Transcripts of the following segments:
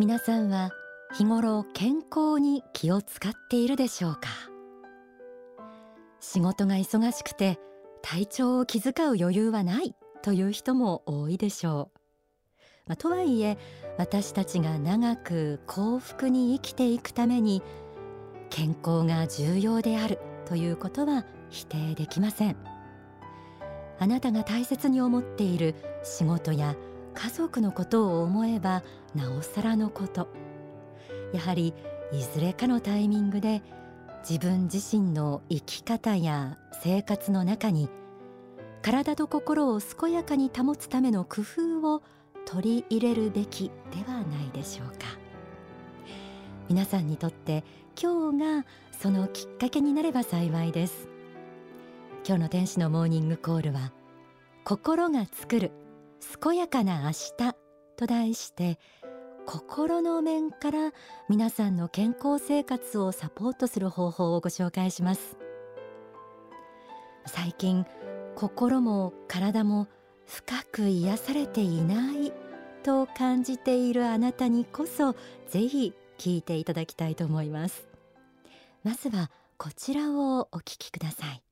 皆さんは日頃健康に気を使っているでしょうか？仕事が忙しくて体調を気遣う余裕はないという人も多いでしょう、まあ、とはいえ私たちが長く幸福に生きていくために健康が重要であるということは否定できません。あなたが大切に思っている仕事や家族のことを思えばなおさらのこと。やはりいずれかのタイミングで自分自身の生き方や生活の中に体と心を健やかに保つための工夫を取り入れるべきではないでしょうか。皆さんにとって今日がそのきっかけになれば幸いです。今日の天使のモーニングコールは心が作る健やかな明日と題して心の面から皆さんの健康生活をサポートする方法をご紹介します。最近心も体も深く癒されていないと感じているあなたにこそぜひ聞いていただきたいと思います。まずはこちらをお聞きください。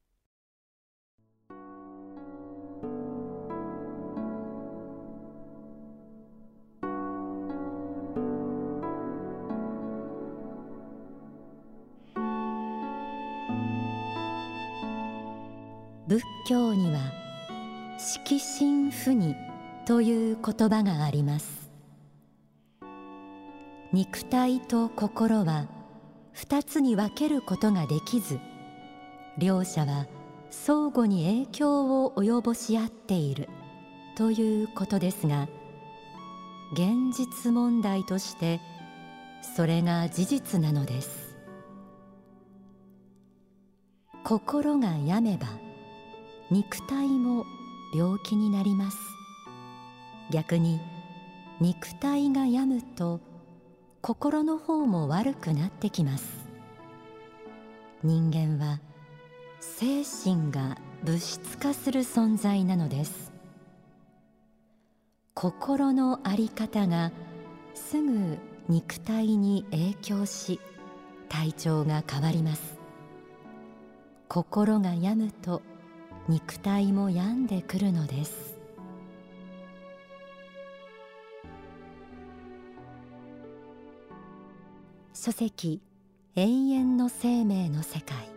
仏教には色心不二という言葉があります。肉体と心は二つに分けることができず両者は相互に影響を及ぼし合っているということですが現実問題としてそれが事実なのです。心が病めば肉体も病気になります。逆に肉体が病むと心の方も悪くなってきます。人間は精神が物質化する存在なのです。心の在り方がすぐ肉体に影響し体調が変わります。心が病むと肉体も病んでくるのです。書籍永遠の生命の世界。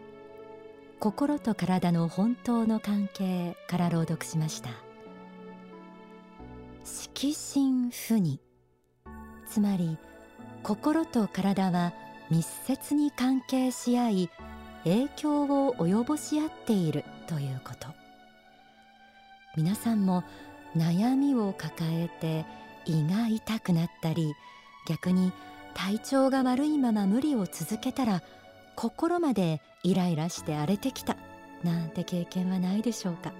心と体の本当の関係から朗読しました。色心不二。つまり心と体は密接に関係し合い影響を及ぼし合っている。ということ。皆さんも悩みを抱えて胃が痛くなったり逆に体調が悪いまま無理を続けたら心までイライラして荒れてきたなんて経験はないでしょうか。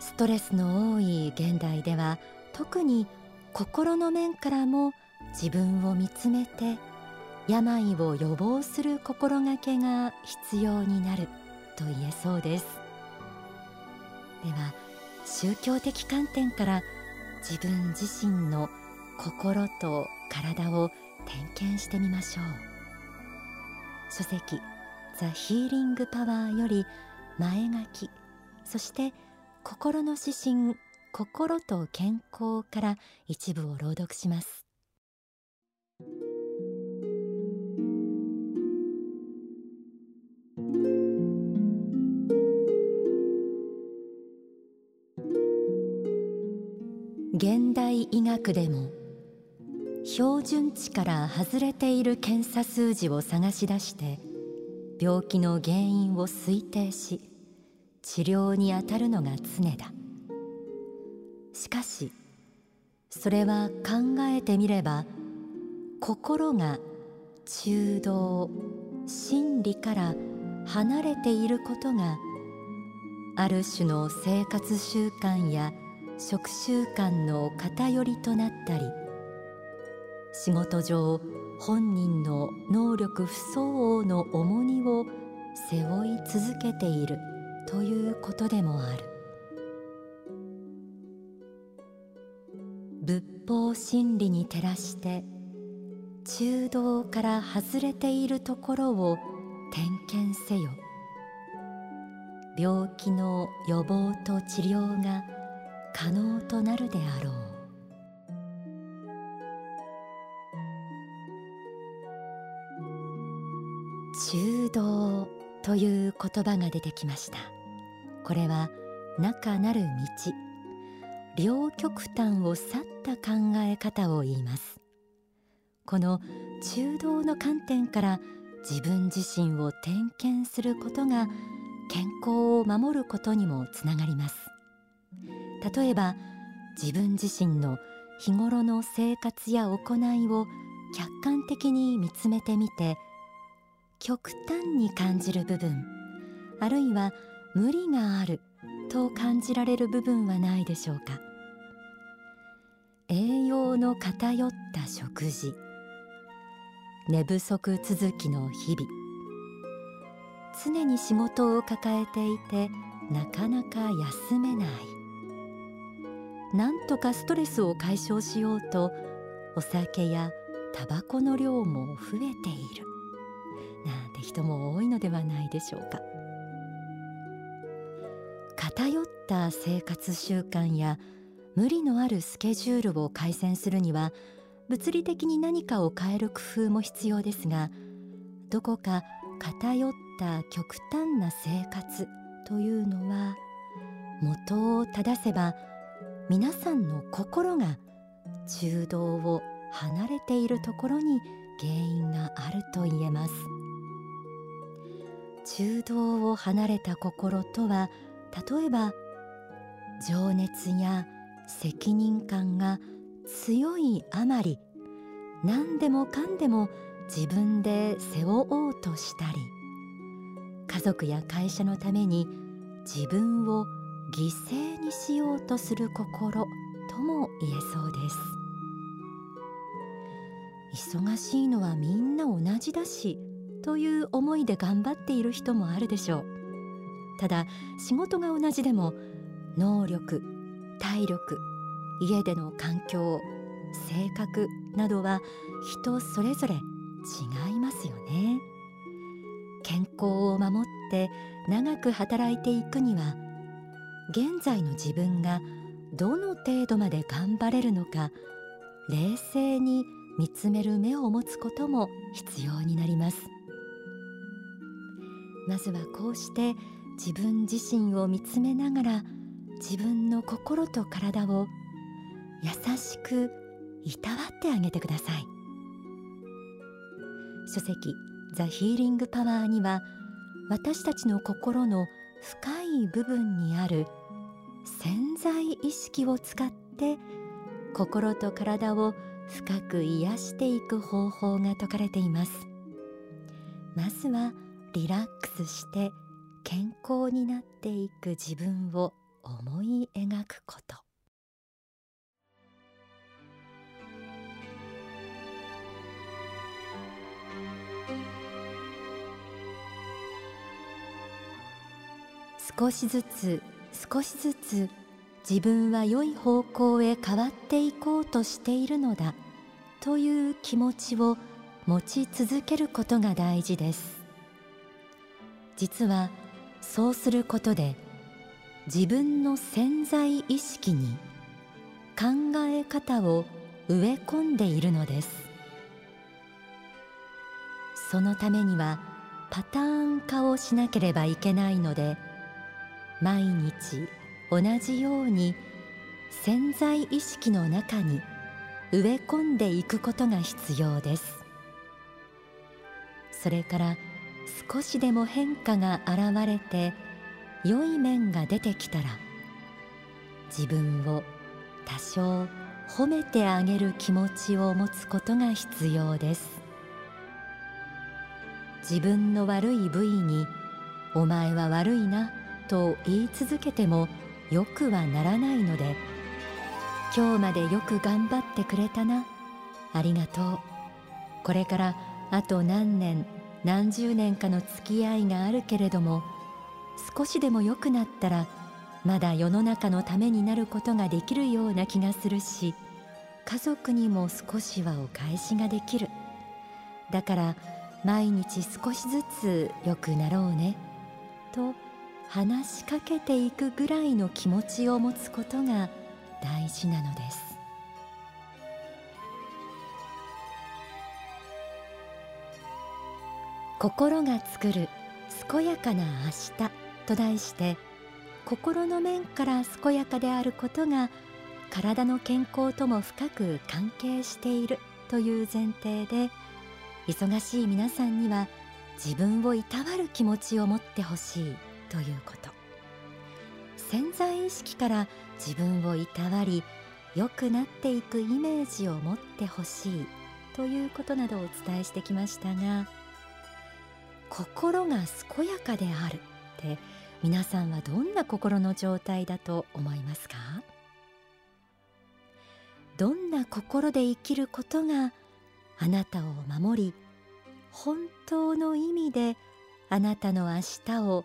ストレスの多い現代では特に心の面からも自分を見つめて病を予防する心がけが必要になると言えそうです。では宗教的観点から自分自身の心と体を点検してみましょう。書籍ザ・ヒーリング・パワーより前書きそして心の指針心と健康から一部を朗読します。代医学でも標準値から外れている検査数字を探し出して病気の原因を推定し治療に当たるのが常だ。しかしそれは考えてみれば心が中道真理から離れていることがある種の生活習慣や食習慣の偏りとなったり仕事上本人の能力不相応の重荷を背負い続けているということでもある。仏法真理に照らして中道から外れているところを点検せよ。病気の予防と治療が可能となるであろう。中道という言葉が出てきました。これは中なる道。両極端を去った考え方を言います。この中道の観点から自分自身を点検することが健康を守ることにもつながります。例えば自分自身の日頃の生活や行いを客観的に見つめてみて極端に感じる部分あるいは無理があると感じられる部分はないでしょうか。栄養の偏った食事寝不足続きの日々常に仕事を抱えていてなかなか休めない。なんとかストレスを解消しようとお酒やタバコの量も増えている。なんて人も多いのではないでしょうか。偏った生活習慣や無理のあるスケジュールを改善するには物理的に何かを変える工夫も必要ですがどこか偏った極端な生活というのは元を正せば皆さんの心が中道を離れているところに原因があると言えます。中道を離れた心とは例えば情熱や責任感が強いあまり何でもかんでも自分で背負おうとしたり家族や会社のために自分を犠牲にしようとする心とも言えそうです。忙しいのはみんな同じだしという思いで頑張っている人もあるでしょう。ただ仕事が同じでも能力体力家での環境性格などは人それぞれ違いますよね。健康を守って長く働いていくには現在の自分がどの程度まで頑張れるのか冷静に見つめる目を持つことも必要になります。まずはこうして自分自身を見つめながら自分の心と体を優しくいたわってあげてください。書籍ザ・ヒーリング・パワーには私たちの心の深い部分にある潜在意識を使って心と体を深く癒していく方法が説かれています。まずはリラックスして健康になっていく自分を思い描くこと。少しずつ少しずつ自分は良い方向へ変わっていこうとしているのだという気持ちを持ち続けることが大事です。実はそうすることで自分の潜在意識に考え方を植え込んでいるのです。そのためにはパターン化をしなければいけないので毎日同じように潜在意識の中に植え込んでいくことが必要です。それから少しでも変化が現れて良い面が出てきたら自分を多少褒めてあげる気持ちを持つことが必要です。自分の悪い部位に「お前は悪いな」と言い続けてもよくはならないので今日までよく頑張ってくれたな。ありがとう。これからあと何年何十年かの付き合いがあるけれども少しでも良くなったらまだ世の中のためになることができるような気がするし家族にも少しはお返しができる。だから毎日少しずつ良くなろうね。と話しかけていくぐらいの気持ちを持つことが大事なのです。心が作る健やかな明日と題して心の面から健やかであることが体の健康とも深く関係しているという前提で忙しい皆さんには自分をいたわる気持ちを持ってほしい。ということ。潜在意識から自分をいたわり良くなっていくイメージを持ってほしいということなどをお伝えしてきましたが心が健やかであるって皆さんはどんな心の状態だと思いますか？どんな心で生きることがあなたを守り本当の意味であなたの明日を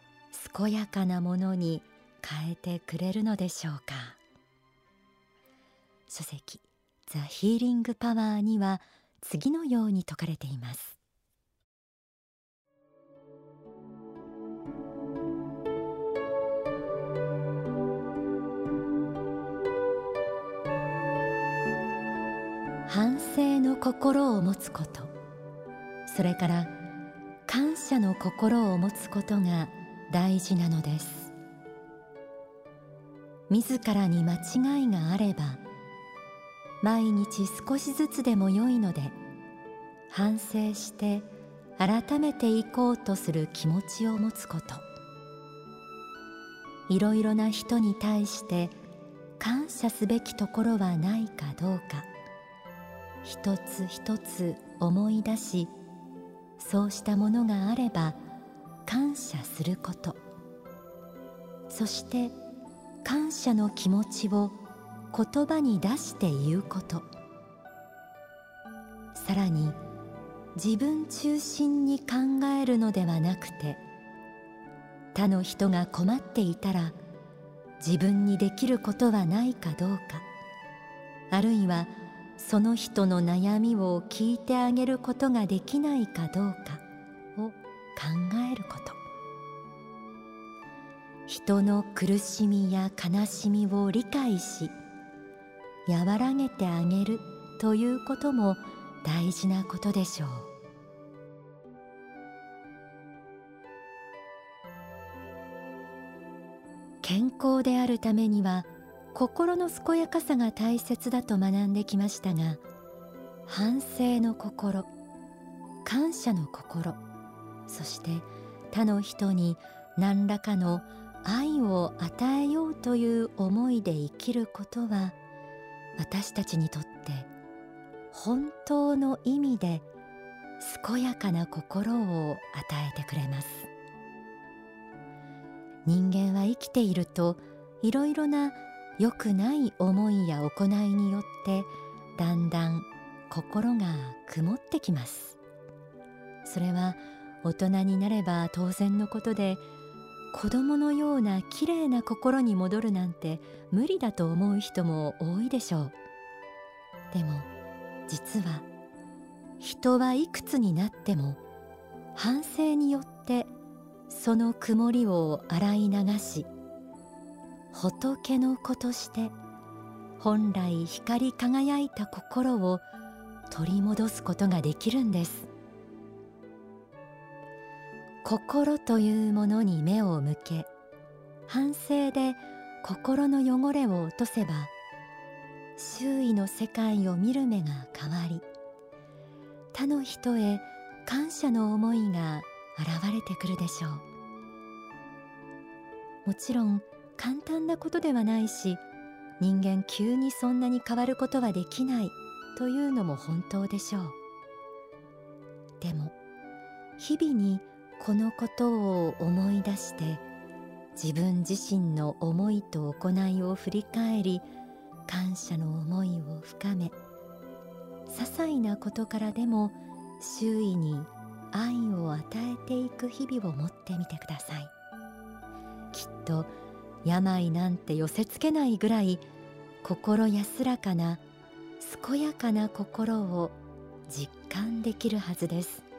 健やかなものに変えてくれるのでしょうか。書籍ザ・ヒーリング・パワーには次のように説かれています。反省の心を持つことそれから感謝の心を持つことが大事なのです。自らに間違いがあれば毎日少しずつでも良いので反省して改めていこうとする気持ちを持つこと。いろいろな人に対して感謝すべきところはないかどうか一つ一つ思い出しそうしたものがあれば感謝すること。そして感謝の気持ちを言葉に出して言うこと。さらに自分中心に考えるのではなくて他の人が困っていたら自分にできることはないかどうかあるいはその人の悩みを聞いてあげることができないかどうか考えること。人の苦しみや悲しみを理解し和らげてあげるということも大事なことでしょう。健康であるためには心の健やかさが大切だと学んできましたが反省の心感謝の心そして他の人に何らかの愛を与えようという思いで生きることは私たちにとって本当の意味で健やかな心を与えてくれます。人間は生きているといろいろな良くない思いや行いによってだんだん心が曇ってきます。それは大人になれば当然のことで子供のような綺麗な心に戻るなんて無理だと思う人も多いでしょう。でも実は人はいくつになっても反省によってその曇りを洗い流し仏の子として本来光り輝いた心を取り戻すことができるんです。心というものに目を向け反省で心の汚れを落とせば周囲の世界を見る目が変わり他の人へ感謝の思いが現れてくるでしょう。もちろん簡単なことではないし人間急にそんなに変わることはできないというのも本当でしょう。でも日々にこのことを思い出して自分自身の思いと行いを振り返り感謝の思いを深め些細なことからでも周囲に愛を与えていく日々を持ってみてください。きっと病なんて寄せつけないぐらい心安らかな健やかな心を実感できるはずです。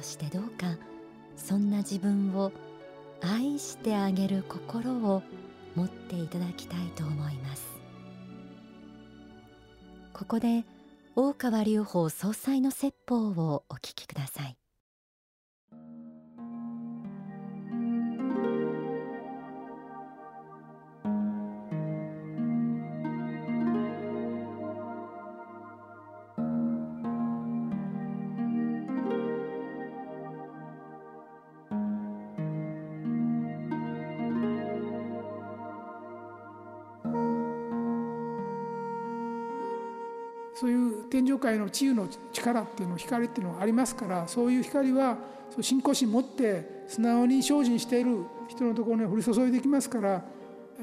そしてどうかそんな自分を愛してあげる心を持っていただきたいと思います。ここで大川隆法総裁の説法をお聞きください。そういう天上界の治癒の力っていうの光っていうのがありますからそういう光は信仰心持って素直に精進している人のところに降り注いできますから、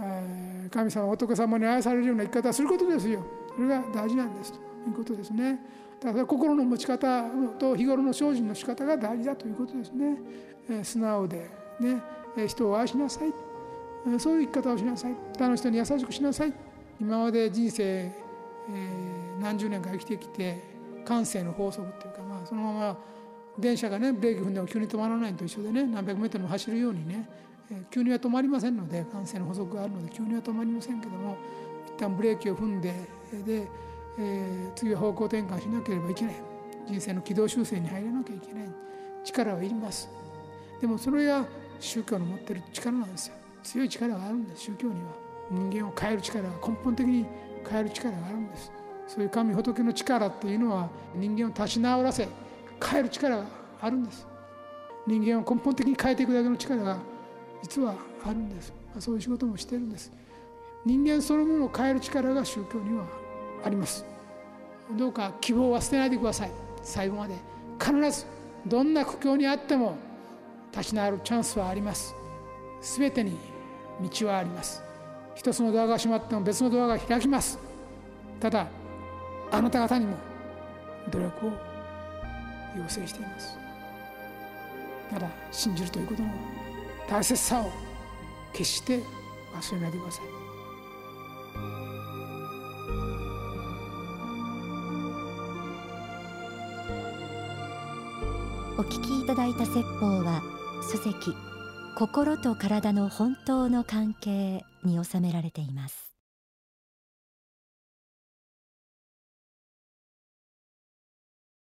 え、神様仏様に愛されるような生き方をすることですよ。それが大事なんですということですね。だから心の持ち方と日頃の精進の仕方が大事だということですね、え、素直でね人を愛しなさい。そういう生き方をしなさい。他の人に優しくしなさい。今まで人生えー、何十年か生きてきて感性の法則っていうか、まあ、そのまま電車がねブレーキ踏んでも急に止まらないと一緒でね何百メートルも走るようにね、急には止まりませんので感性の法則があるので急には止まりませんけども一旦ブレーキを踏んでで、えー、次は方向転換しなければいけない。人生の軌道修正に入らなきゃいけない。力はいります。でもそれが宗教の持ってる力なんですよ。強い力があるんです。宗教には。人間を変える力が根本的に変える力があるんです。そういう神仏の力っていうのは人間を立ち直らせ変える力があるんです。人間を根本的に変えていくだけの力が実はあるんです。そういう仕事もしてるんです。人間そのものを変える力が宗教にはあります。どうか希望は捨てないでください。最後まで。必ずどんな苦境にあっても立ち直るチャンスはあります。全てに道はあります。一つのドアが閉まっても別のドアが開きます。ただあなた方にも努力を要請しています。ただ信じるということの大切さを決して忘れないでください。お聞きいただいた説法は書籍心と体の本当の関係に収められています。